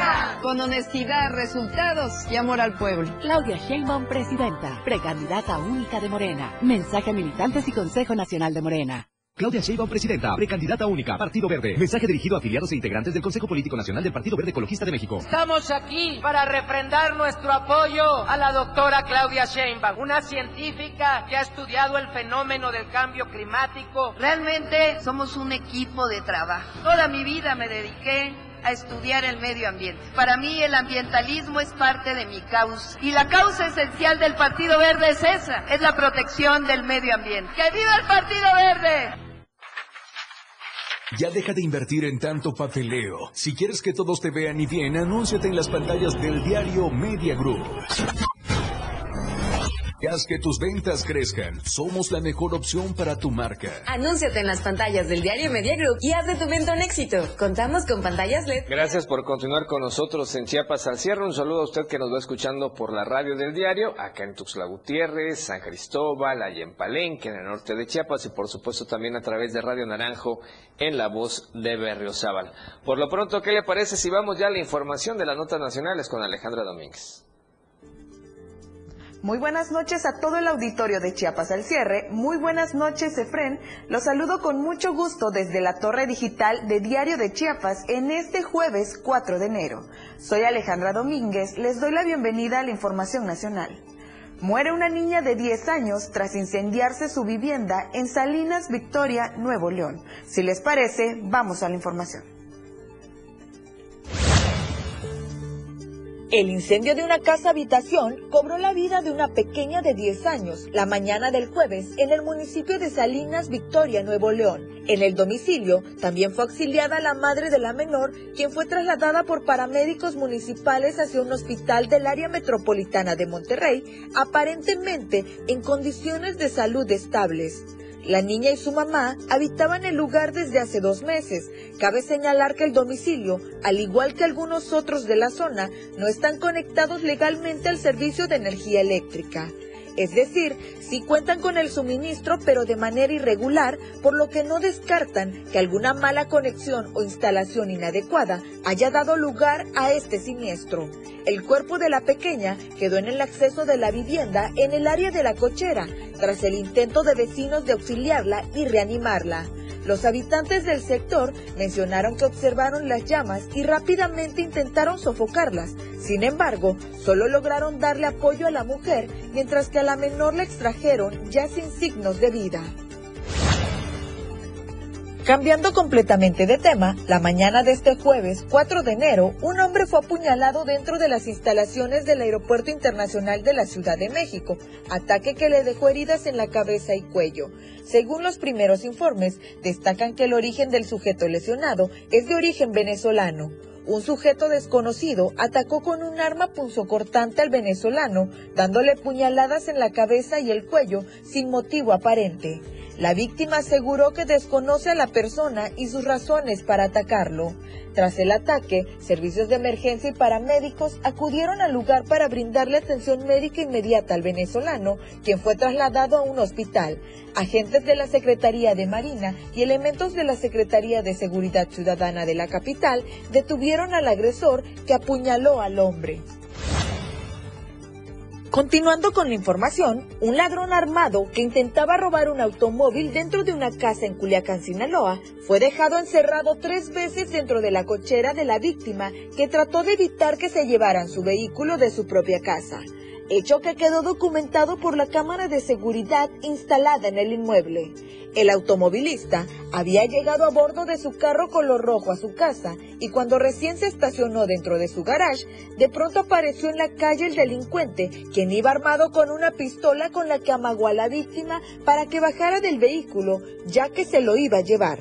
Con honestidad, resultados y amor al pueblo. Claudia Sheinbaum, presidenta. Precandidata única de Morena. Mensaje a militantes y Consejo Nacional de Morena. Claudia Sheinbaum, presidenta, precandidata única, Partido Verde. Mensaje dirigido a afiliados e integrantes del Consejo Político Nacional del Partido Verde Ecologista de México. Estamos aquí para refrendar nuestro apoyo a la doctora Claudia Sheinbaum, una científica que ha estudiado el fenómeno del cambio climático. Realmente somos un equipo de trabajo. Toda mi vida me dediqué a estudiar el medio ambiente. Para mí el ambientalismo es parte de mi causa. Y la causa esencial del Partido Verde es esa, es la protección del medio ambiente. ¡Que viva el Partido Verde! Ya deja de invertir en tanto papeleo. Si quieres que todos te vean y bien, anúnciate en las pantallas del diario Media Group. Haz que tus ventas crezcan. Somos la mejor opción para tu marca. Anúnciate en las pantallas del diario Media Group y haz de tu venta un éxito. Contamos con pantallas LED. Gracias por continuar con nosotros en Chiapas al cierre. Un saludo a usted que nos va escuchando por la radio del diario, acá en Tuxtla Gutiérrez, San Cristóbal, allá en Palenque, en el norte de Chiapas y por supuesto también a través de Radio Naranjo en la voz de Berriozábal. Por lo pronto, ¿qué le parece si vamos ya a la información de las notas nacionales con Alejandra Domínguez? Muy buenas noches a todo el auditorio de Chiapas al cierre. Muy buenas noches, Efren. Los saludo con mucho gusto desde la torre digital de Diario de Chiapas en este jueves 4 de enero. Soy Alejandra Domínguez. Les doy la bienvenida a la información nacional. Muere una niña de 10 años tras incendiarse su vivienda en Salinas, Victoria, Nuevo León. Si les parece, vamos a la información. El incendio de una casa habitación cobró la vida de una pequeña de 10 años la mañana del jueves en el municipio de Salinas, Victoria, Nuevo León. En el domicilio también fue auxiliada la madre de la menor, quien fue trasladada por paramédicos municipales hacia un hospital del área metropolitana de Monterrey, aparentemente en condiciones de salud estables. La niña y su mamá habitaban el lugar desde hace dos meses. Cabe señalar que el domicilio, al igual que algunos otros de la zona, no están conectados legalmente al servicio de energía eléctrica. Es decir, sí cuentan con el suministro pero de manera irregular, por lo que no descartan que alguna mala conexión o instalación inadecuada haya dado lugar a este siniestro. El cuerpo de la pequeña quedó en el acceso de la vivienda en el área de la cochera, tras el intento de vecinos de auxiliarla y reanimarla. Los habitantes del sector mencionaron que observaron las llamas y rápidamente intentaron sofocarlas. Sin embargo, solo lograron darle apoyo a la mujer, mientras que a la menor la extrajeron ya sin signos de vida. Cambiando completamente de tema, la mañana de este jueves 4 de enero, un hombre fue apuñalado dentro de las instalaciones del Aeropuerto Internacional de la Ciudad de México, ataque que le dejó heridas en la cabeza y cuello. Según los primeros informes, destacan que el origen del sujeto lesionado es de origen venezolano. Un sujeto desconocido atacó con un arma punzocortante al venezolano, dándole puñaladas en la cabeza y el cuello sin motivo aparente. La víctima aseguró que desconoce a la persona y sus razones para atacarlo. Tras el ataque, servicios de emergencia y paramédicos acudieron al lugar para brindarle atención médica inmediata al venezolano, quien fue trasladado a un hospital. Agentes de la Secretaría de Marina y elementos de la Secretaría de Seguridad Ciudadana de la capital detuvieron al agresor que apuñaló al hombre. Continuando con la información, un ladrón armado que intentaba robar un automóvil dentro de una casa en Culiacán, Sinaloa, fue dejado encerrado tres veces dentro de la cochera de la víctima que trató de evitar que se llevaran su vehículo de su propia casa. Hecho que quedó documentado por la cámara de seguridad instalada en el inmueble. El automovilista había llegado a bordo de su carro color rojo a su casa y cuando recién se estacionó dentro de su garage, de pronto apareció en la calle el delincuente, quien iba armado con una pistola con la que amagó a la víctima para que bajara del vehículo, ya que se lo iba a llevar.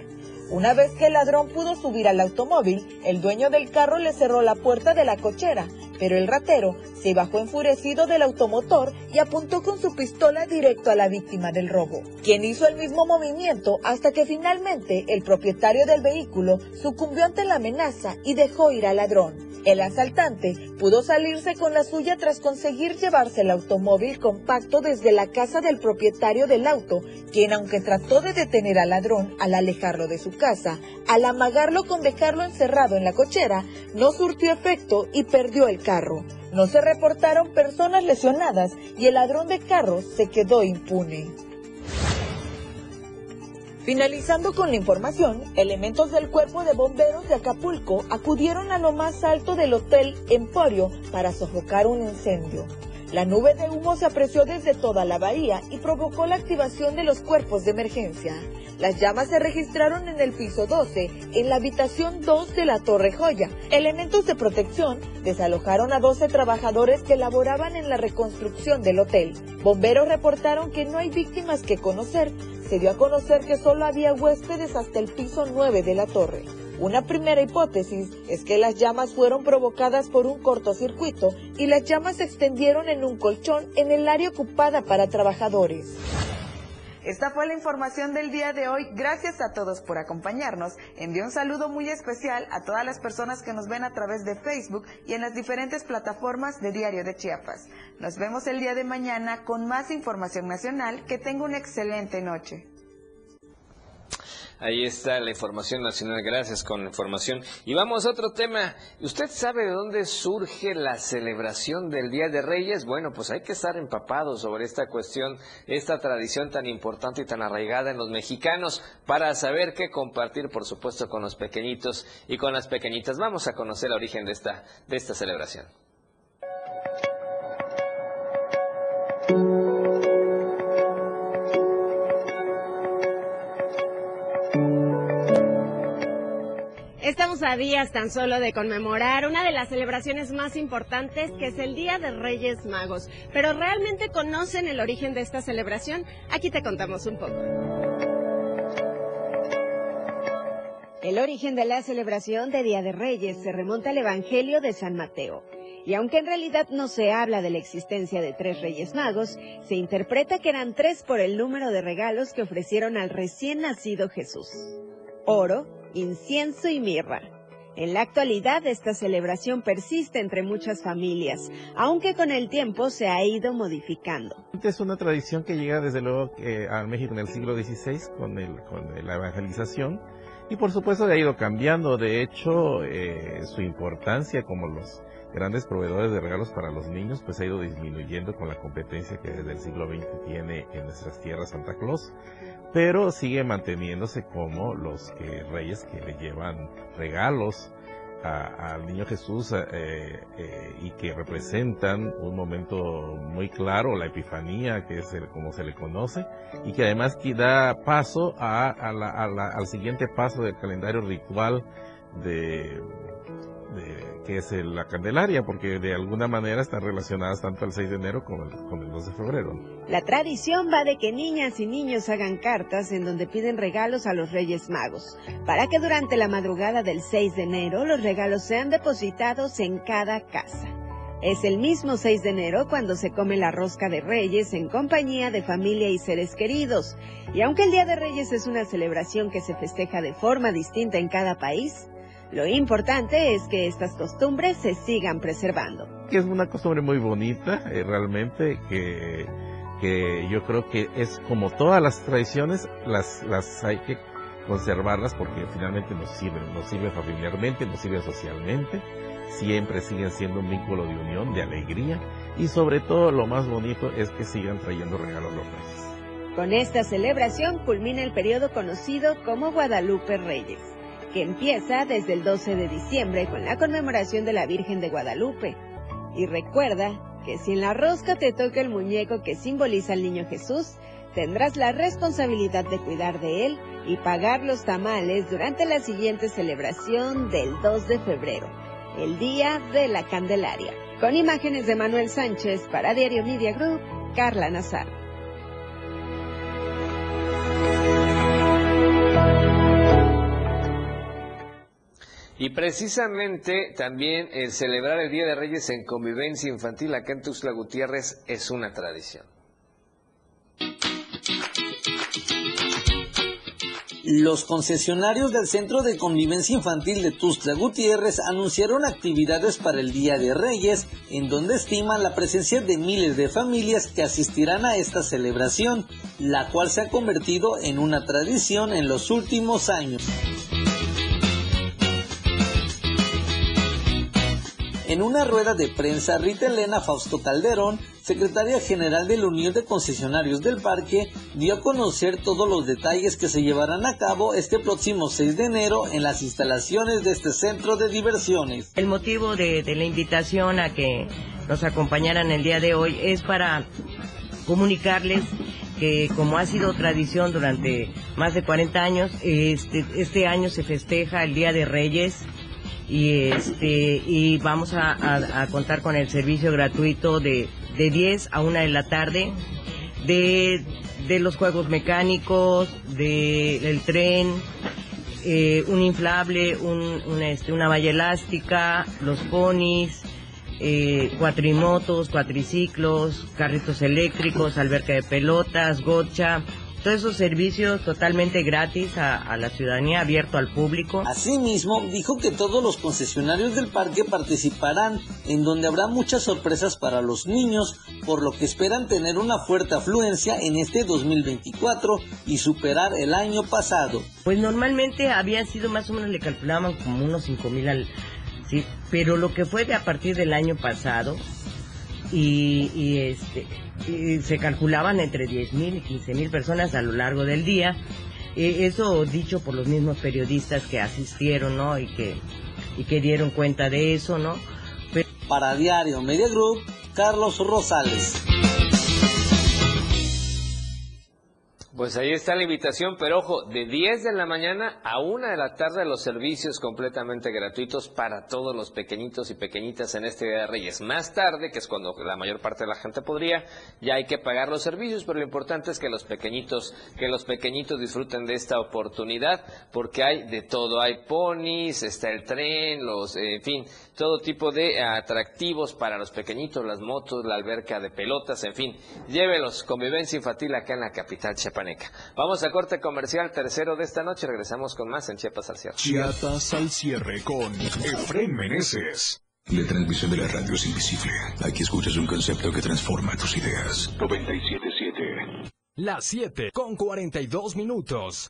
Una vez que el ladrón pudo subir al automóvil, el dueño del carro le cerró la puerta de la cochera, pero el ratero se bajó enfurecido del automotor y apuntó con su pistola directo a la víctima del robo, quien hizo el mismo movimiento hasta que finalmente el propietario del vehículo sucumbió ante la amenaza y dejó ir al ladrón. El asaltante pudo salirse con la suya tras conseguir llevarse el automóvil compacto desde la casa del propietario del auto, quien aunque trató de detener al ladrón al alejarlo de su casa, al amagarlo con dejarlo encerrado en la cochera, no surtió efecto y perdió el carro. No se reportaron personas lesionadas y el ladrón de carros se quedó impune. Finalizando con la información, elementos del cuerpo de bomberos de Acapulco acudieron a lo más alto del hotel Emporio para sofocar un incendio. La nube de humo se apreció desde toda la bahía y provocó la activación de los cuerpos de emergencia. Las llamas se registraron en el piso 12, en la habitación 2 de la Torre Joya. Elementos de protección desalojaron a 12 trabajadores que laboraban en la reconstrucción del hotel. Bomberos reportaron que no hay víctimas que conocer, se dio a conocer que solo había huéspedes hasta el piso 9 de la torre. Una primera hipótesis es que las llamas fueron provocadas por un cortocircuito y las llamas se extendieron en un colchón en el área ocupada para trabajadores. Esta fue la información del día de hoy. Gracias a todos por acompañarnos. Envío un saludo muy especial a todas las personas que nos ven a través de Facebook y en las diferentes plataformas de Diario de Chiapas. Nos vemos el día de mañana con más información nacional. Que tenga una excelente noche. Ahí está la información nacional. Gracias con la información. Y vamos a otro tema. ¿Usted sabe de dónde surge la celebración del Día de Reyes? Bueno, pues hay que estar empapados sobre esta cuestión, esta tradición tan importante y tan arraigada en los mexicanos para saber qué compartir, por supuesto, con los pequeñitos y con las pequeñitas. Vamos a conocer el origen de esta, de esta celebración. Estamos a días tan solo de conmemorar una de las celebraciones más importantes que es el Día de Reyes Magos. Pero ¿realmente conocen el origen de esta celebración? Aquí te contamos un poco. El origen de la celebración de Día de Reyes se remonta al Evangelio de San Mateo. Y aunque en realidad no se habla de la existencia de tres reyes magos, se interpreta que eran tres por el número de regalos que ofrecieron al recién nacido Jesús. Oro, incienso y mirra. En la actualidad esta celebración persiste entre muchas familias, aunque con el tiempo se ha ido modificando. Es una tradición que llega desde luego eh, a México en el siglo XVI con, la evangelización y por supuesto ha ido cambiando. De hecho, eh, su importancia como los grandes proveedores de regalos para los niños pues ha ido disminuyendo con la competencia que desde el siglo XX tiene en nuestras tierras Santa Claus pero sigue manteniéndose como los que, reyes que le llevan regalos al niño Jesús eh, eh, y que representan un momento muy claro, la Epifanía, que es como se le conoce, y que además da paso a, al siguiente paso del calendario ritual de es la Candelaria, porque de alguna manera están relacionadas tanto el 6 de enero como el 2 de febrero. La tradición va de que niñas y niños hagan cartas en donde piden regalos a los Reyes Magos, para que durante la madrugada del 6 de enero los regalos sean depositados en cada casa. Es el mismo 6 de enero cuando se come la rosca de Reyes en compañía de familia y seres queridos. Y aunque el Día de Reyes es una celebración que se festeja de forma distinta en cada país, lo importante es que estas costumbres se sigan preservando. Es una costumbre muy bonita, eh, realmente, que, que yo creo que es como todas las tradiciones, las, las hay que conservarlas porque finalmente nos sirven, nos sirve familiarmente, nos sirve socialmente, siempre siguen siendo un vínculo de unión, de alegría y sobre todo lo más bonito es que sigan trayendo regalos los reyes. Con esta celebración culmina el periodo conocido como Guadalupe Reyes que empieza desde el 12 de diciembre con la conmemoración de la Virgen de Guadalupe. Y recuerda que si en la rosca te toca el muñeco que simboliza al niño Jesús, tendrás la responsabilidad de cuidar de él y pagar los tamales durante la siguiente celebración del 2 de febrero, el Día de la Candelaria. Con imágenes de Manuel Sánchez para Diario Media Group, Carla Nazar. Y precisamente también el celebrar el Día de Reyes en convivencia infantil acá en Tuxtla Gutiérrez es una tradición. Los concesionarios del Centro de Convivencia Infantil de Tuxtla Gutiérrez anunciaron actividades para el Día de Reyes, en donde estiman la presencia de miles de familias que asistirán a esta celebración, la cual se ha convertido en una tradición en los últimos años. En una rueda de prensa, Rita Elena Fausto Calderón, secretaria general de la Unión de Concesionarios del Parque, dio a conocer todos los detalles que se llevarán a cabo este próximo 6 de enero en las instalaciones de este centro de diversiones. El motivo de, la invitación a que nos acompañaran el día de hoy es para comunicarles que como ha sido tradición durante más de 40 años, este, este año se festeja el Día de Reyes y este y vamos a, contar con el servicio gratuito de, de 10 a 1 de la tarde de, de los juegos mecánicos, del tren, eh, un inflable, un, este, una valla elástica, los ponis, eh, cuatrimotos, cuatriciclos, carritos eléctricos, alberca de pelotas, gocha, todos esos servicios totalmente gratis a, la ciudadanía, abierto al público. Asimismo, dijo que todos los concesionarios del parque participarán, en donde habrá muchas sorpresas para los niños, por lo que esperan tener una fuerte afluencia en este 2024 y superar el año pasado. Pues normalmente había sido más o menos, le calculaban como unos 5 mil al... Sí, pero lo que fue de a partir del año pasado, y, este, se calculaban entre 10.000 y 15.000 personas a lo largo del día. E, eso dicho por los mismos periodistas que asistieron, ¿no? Y que, y que dieron cuenta de eso, ¿no? Para Diario Media Group, Carlos Rosales. Pues ahí está la invitación, pero ojo, de 10 de la mañana a 1 de la tarde los servicios completamente gratuitos para todos los pequeñitos y pequeñitas en este Día de Reyes. Más tarde, que es cuando la mayor parte de la gente podría, ya hay que pagar los servicios, pero lo importante es que los pequeñitos, que los pequeñitos disfruten de esta oportunidad, porque hay de todo, hay ponis, está el tren, los, eh, en fin, todo tipo de atractivos para los pequeñitos, las motos, la alberca de pelotas, en fin, llévelos, convivencia infantil acá en la capital Vamos a corte comercial tercero de esta noche. Regresamos con más en Chiapas al cierre. Chiapas al cierre con Efraín Meneses. La transmisión de la radio es invisible. Aquí escuchas un concepto que transforma tus ideas. 97.7. Las 7 con 42 minutos.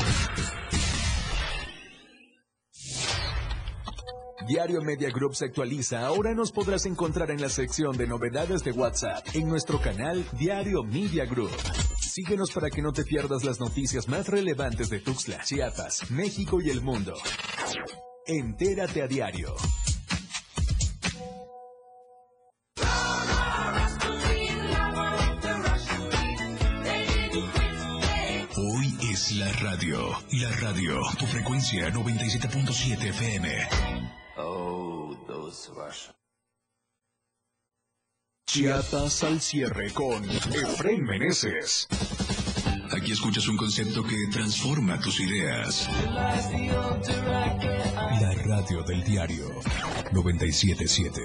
Diario Media Group se actualiza. Ahora nos podrás encontrar en la sección de novedades de WhatsApp en nuestro canal Diario Media Group. Síguenos para que no te pierdas las noticias más relevantes de Tuxtla, Chiapas, México y el mundo. Entérate a diario. La radio, tu frecuencia 97.7 FM. Oh, those Russians. Chiapas al cierre con Efraín Meneses. Aquí escuchas un concepto que transforma tus ideas. La radio del diario 977.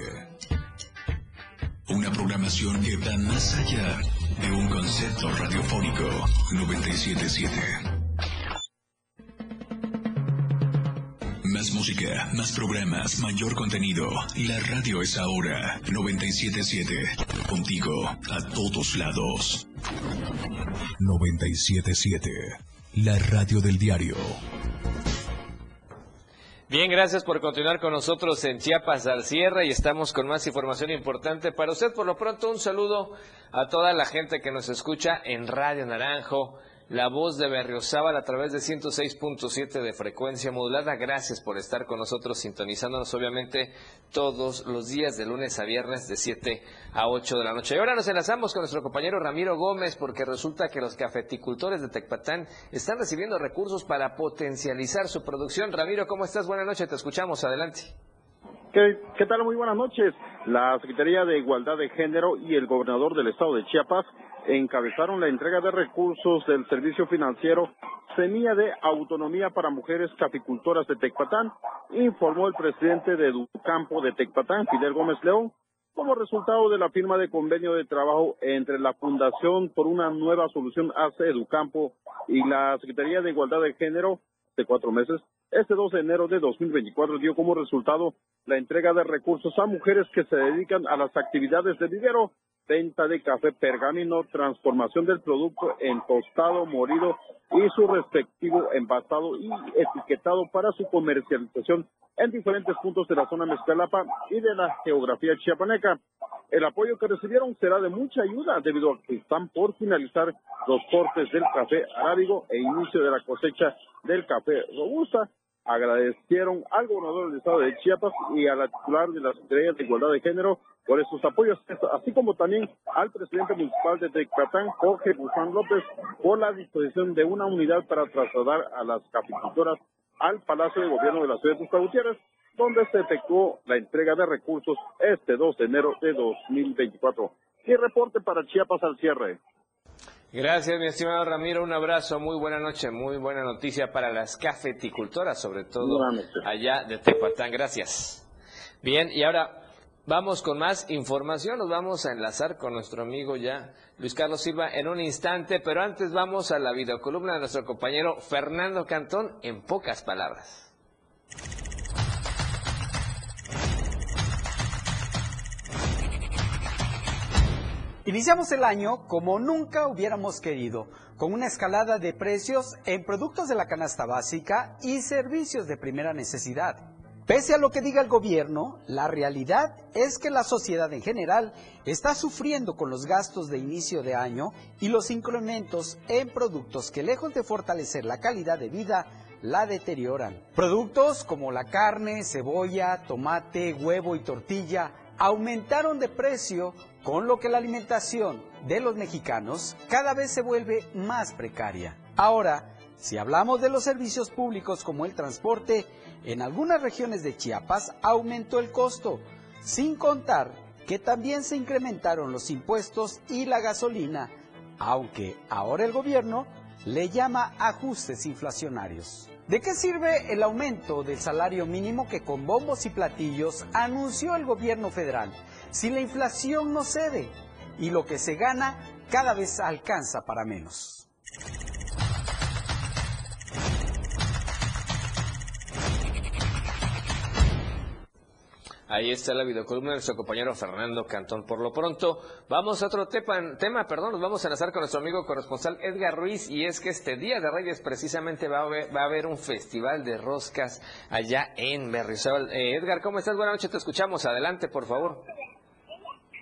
Una programación que va más allá de un concepto radiofónico 977. Música, más programas, mayor contenido. La radio es ahora 977. Contigo a todos lados. 977. La radio del diario. Bien, gracias por continuar con nosotros en Chiapas al cierre y estamos con más información importante para usted. Por lo pronto, un saludo a toda la gente que nos escucha en Radio Naranjo, la voz de Berriozábal a través de 106.7 de frecuencia modulada. Gracias por estar con nosotros, sintonizándonos obviamente todos los días de lunes a viernes de 7 a 8 de la noche. Y ahora nos enlazamos con nuestro compañero Ramiro Gómez porque resulta que los cafeticultores de Tecpatán están recibiendo recursos para potencializar su producción. Ramiro, ¿cómo estás? Buenas noches, te escuchamos. Adelante. ¿Qué, ¿Qué, tal? Muy buenas noches. La Secretaría de Igualdad de Género y el gobernador del estado de Chiapas encabezaron la entrega de recursos del servicio financiero Semilla de Autonomía para Mujeres Caficultoras de Tecpatán, informó el presidente de Educampo de Tecpatán, Fidel Gómez León, como resultado de la firma de convenio de trabajo entre la Fundación por una nueva solución ACE Educampo y la Secretaría de Igualdad de Género de cuatro meses. Este 2 de enero de 2024 dio como resultado la entrega de recursos a mujeres que se dedican a las actividades de vivero venta de café pergamino, transformación del producto en tostado, morido y su respectivo envasado y etiquetado para su comercialización en diferentes puntos de la zona Mezcalapa y de la geografía chiapaneca. El apoyo que recibieron será de mucha ayuda debido a que están por finalizar los cortes del café arábigo e inicio de la cosecha del café robusta agradecieron al gobernador del estado de Chiapas y a la titular de la Secretaría de Igualdad de Género por estos apoyos, así como también al presidente municipal de Tecpatán, Jorge Buzán López, por la disposición de una unidad para trasladar a las caficultoras al Palacio de Gobierno de la ciudad de Gutiérrez, donde se efectuó la entrega de recursos este 2 de enero de 2024. Y reporte para Chiapas al cierre. Gracias, mi estimado Ramiro. Un abrazo, muy buena noche, muy buena noticia para las cafeticultoras, sobre todo allá de Tepatán. Gracias. Bien, y ahora vamos con más información. Nos vamos a enlazar con nuestro amigo ya, Luis Carlos Silva, en un instante, pero antes vamos a la videocolumna de nuestro compañero Fernando Cantón en pocas palabras. Iniciamos el año como nunca hubiéramos querido, con una escalada de precios en productos de la canasta básica y servicios de primera necesidad. Pese a lo que diga el gobierno, la realidad es que la sociedad en general está sufriendo con los gastos de inicio de año y los incrementos en productos que lejos de fortalecer la calidad de vida, la deterioran. Productos como la carne, cebolla, tomate, huevo y tortilla aumentaron de precio con lo que la alimentación de los mexicanos cada vez se vuelve más precaria. Ahora, si hablamos de los servicios públicos como el transporte, en algunas regiones de Chiapas aumentó el costo, sin contar que también se incrementaron los impuestos y la gasolina, aunque ahora el gobierno le llama ajustes inflacionarios. ¿De qué sirve el aumento del salario mínimo que con bombos y platillos anunció el gobierno federal si la inflación no cede y lo que se gana cada vez alcanza para menos? Ahí está la videocolumna de nuestro compañero Fernando Cantón. Por lo pronto, vamos a otro tema, perdón, nos vamos a enlazar con nuestro amigo corresponsal Edgar Ruiz y es que este Día de Reyes precisamente va a haber, va a haber un festival de roscas allá en Berrizal. Eh, Edgar, ¿cómo estás? Buenas noches, te escuchamos. Adelante, por favor.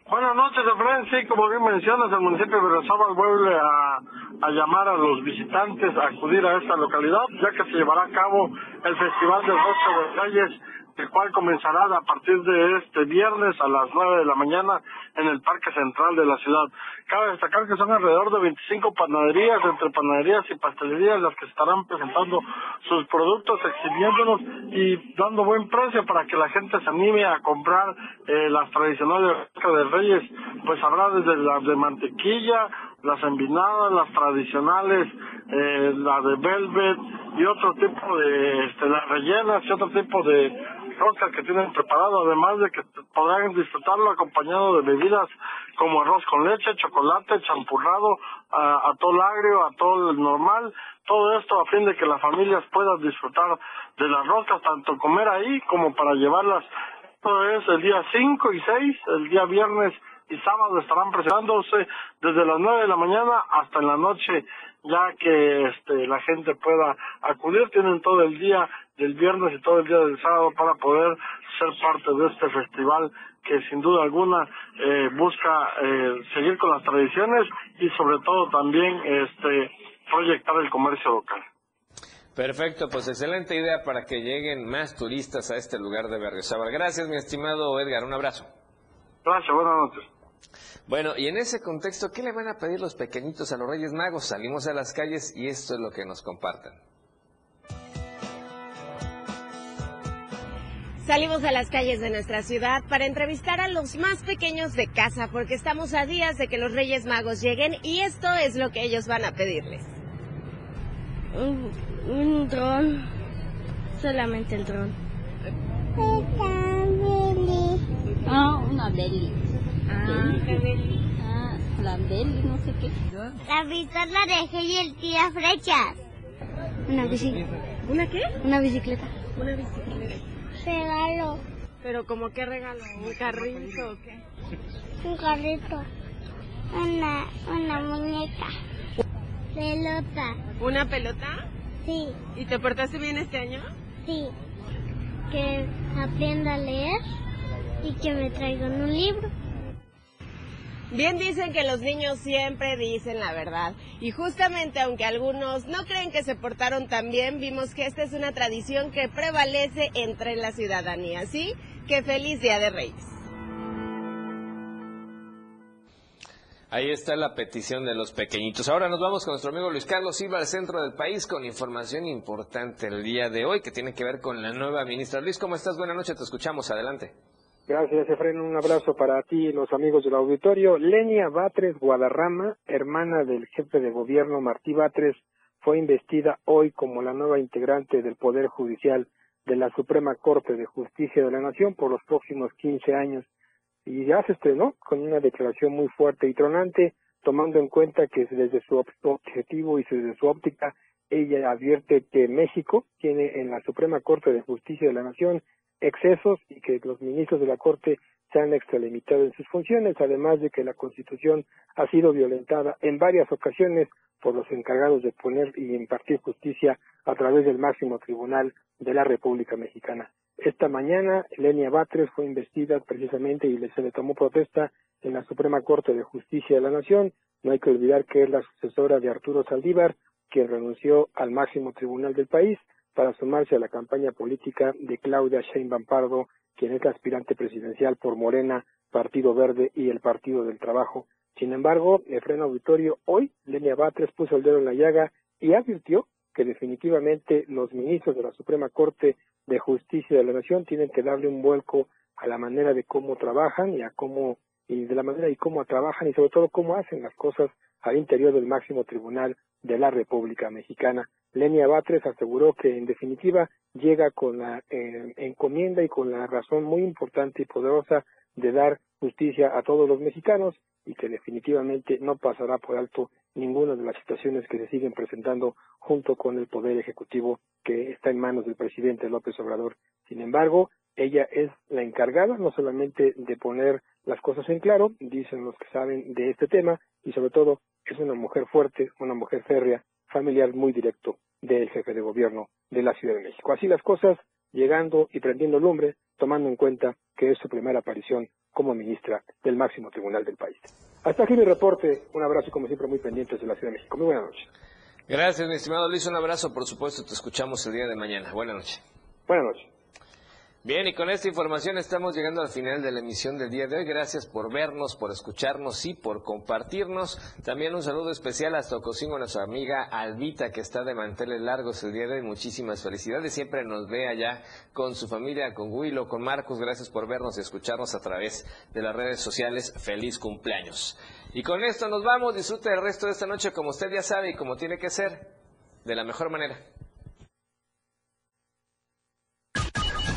Buenas noches, Efraín. Sí, como bien mencionas, el municipio de Berriozábal vuelve a, a, llamar a los visitantes a acudir a esta localidad, ya que se llevará a cabo el Festival del Rostro de Reyes el cual comenzará a partir de este viernes a las 9 de la mañana en el Parque Central de la ciudad. Cabe destacar que son alrededor de 25 panaderías, entre panaderías y pastelerías, las que estarán presentando sus productos, exhibiéndolos y dando buen precio para que la gente se anime a comprar eh, las tradicionales de Reyes. Pues habrá desde las de mantequilla, las envinadas, las tradicionales, eh, la de velvet y otro tipo de, este, las rellenas y otro tipo de roscas que tienen preparado, además de que podrán disfrutarlo acompañado de bebidas como arroz con leche, chocolate, champurrado, a, todo agrio, a todo el normal, todo esto a fin de que las familias puedan disfrutar de las roscas, tanto comer ahí como para llevarlas. Esto es el día 5 y 6, el día viernes y sábado estarán presentándose desde las 9 de la mañana hasta en la noche ya que este, la gente pueda acudir. Tienen todo el día del viernes y todo el día del sábado para poder ser parte de este festival que sin duda alguna eh, busca eh, seguir con las tradiciones y sobre todo también este, proyectar el comercio local. Perfecto, pues excelente idea para que lleguen más turistas a este lugar de Berriozábal. Gracias, mi estimado Edgar, un abrazo. Gracias, buenas noches. Bueno, y en ese contexto, ¿qué le van a pedir los pequeñitos a los Reyes Magos? Salimos a las calles y esto es lo que nos comparten. Salimos a las calles de nuestra ciudad para entrevistar a los más pequeños de casa porque estamos a días de que los Reyes Magos lleguen y esto es lo que ellos van a pedirles. Un, dron, solamente el dron. Ah, una beli. Ah, Ah, la beli, no sé qué. La pistola de y el tira flechas. Una bicicleta. ¿Una qué? Una bicicleta. Una bicicleta. Regalo. ¿Pero como qué regalo? ¿Un carrito o qué? Un carrito. Una, una muñeca. Pelota. ¿Una pelota? Sí. ¿Y te portaste bien este año? Sí. Que aprenda a leer y que me traigan un libro. Bien dicen que los niños siempre dicen la verdad. Y justamente aunque algunos no creen que se portaron tan bien, vimos que esta es una tradición que prevalece entre la ciudadanía. Así que feliz Día de Reyes. Ahí está la petición de los pequeñitos. Ahora nos vamos con nuestro amigo Luis Carlos Silva al centro del país con información importante el día de hoy que tiene que ver con la nueva ministra. Luis, ¿cómo estás? Buenas noches, te escuchamos. Adelante. Gracias, Efraín. Un abrazo para ti y los amigos del auditorio. Lenia Batres Guadarrama, hermana del jefe de gobierno Martí Batres, fue investida hoy como la nueva integrante del Poder Judicial de la Suprema Corte de Justicia de la Nación por los próximos 15 años. Y ya se estrenó con una declaración muy fuerte y tronante, tomando en cuenta que desde su objetivo y desde su óptica, ella advierte que México tiene en la Suprema Corte de Justicia de la Nación excesos y que los ministros de la Corte se han extralimitado en sus funciones, además de que la Constitución ha sido violentada en varias ocasiones por los encargados de poner y impartir justicia a través del máximo tribunal de la República Mexicana. Esta mañana, Elenia Batres fue investida precisamente y se le tomó protesta en la Suprema Corte de Justicia de la Nación. No hay que olvidar que es la sucesora de Arturo Saldívar, quien renunció al máximo tribunal del país para sumarse a la campaña política de Claudia Sheinbaum Pardo, quien es la aspirante presidencial por Morena, Partido Verde y el Partido del Trabajo. Sin embargo, el freno auditorio hoy, Lenia Batres puso el dedo en la llaga y advirtió que definitivamente los ministros de la Suprema Corte de Justicia de la Nación tienen que darle un vuelco a la manera de cómo trabajan y a cómo y de la manera y cómo trabajan y sobre todo cómo hacen las cosas al interior del máximo tribunal de la República Mexicana. Lenia Batres aseguró que en definitiva llega con la eh, encomienda y con la razón muy importante y poderosa de dar justicia a todos los mexicanos y que definitivamente no pasará por alto ninguna de las situaciones que se siguen presentando junto con el Poder Ejecutivo que está en manos del presidente López Obrador. Sin embargo, ella es la encargada no solamente de poner las cosas en claro, dicen los que saben de este tema, y sobre todo es una mujer fuerte, una mujer férrea, familiar muy directo del jefe de gobierno de la Ciudad de México. Así las cosas, llegando y prendiendo lumbre, tomando en cuenta que es su primera aparición como ministra del máximo tribunal del país. Hasta aquí mi reporte. Un abrazo y como siempre muy pendientes de la Ciudad de México. Muy buenas noches. Gracias, mi estimado Luis. Un abrazo, por supuesto. Te escuchamos el día de mañana. Buenas noches. Buenas noches. Bien, y con esta información estamos llegando al final de la emisión del día de hoy. Gracias por vernos, por escucharnos y por compartirnos. También un saludo especial hasta Ocosingo nuestra amiga Albita, que está de manteles largos el día de hoy. Muchísimas felicidades. Siempre nos ve allá con su familia, con Willow, con Marcos. Gracias por vernos y escucharnos a través de las redes sociales. Feliz cumpleaños. Y con esto nos vamos. Disfrute el resto de esta noche como usted ya sabe y como tiene que ser, de la mejor manera.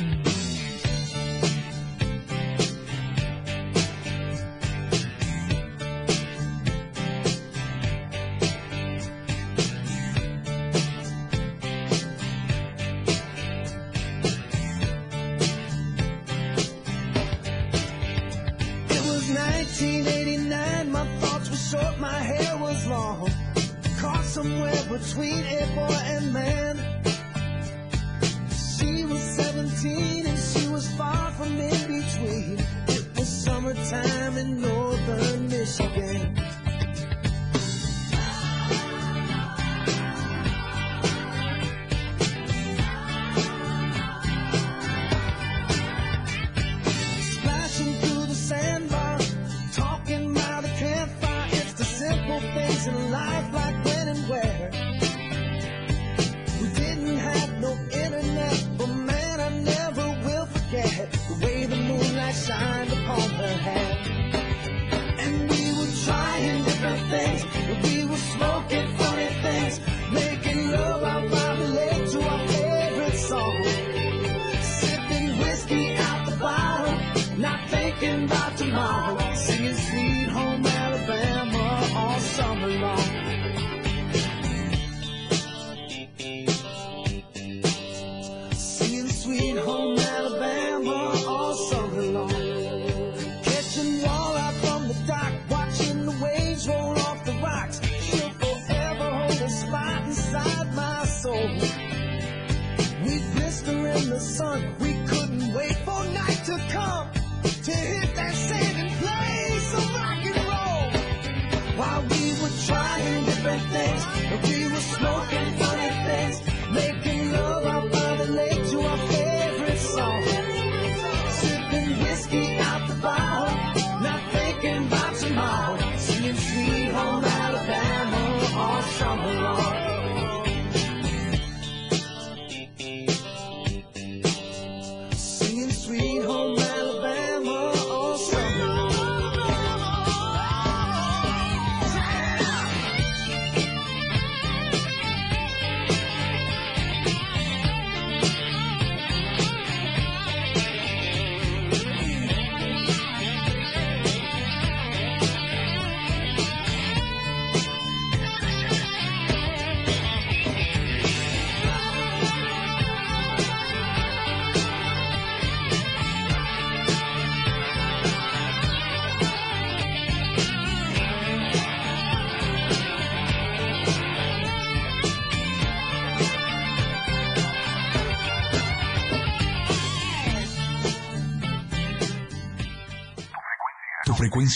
It was 1989, my thoughts were short, my hair was long. Caught somewhere between a boy and man.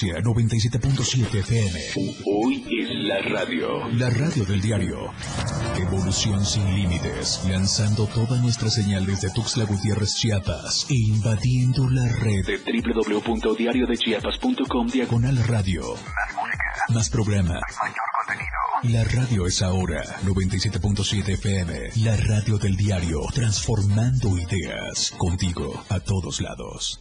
Frecuencia 97.7 FM. Hoy es la radio. La radio del diario. Evolución sin límites. Lanzando toda nuestra señal desde Tuxtla Gutiérrez, Chiapas. E invadiendo la red de www.diariodechiapas.com diagonal radio. Más música. Más programa. Mayor contenido. La radio es ahora 97.7 FM. La radio del diario. Transformando ideas. Contigo a todos lados.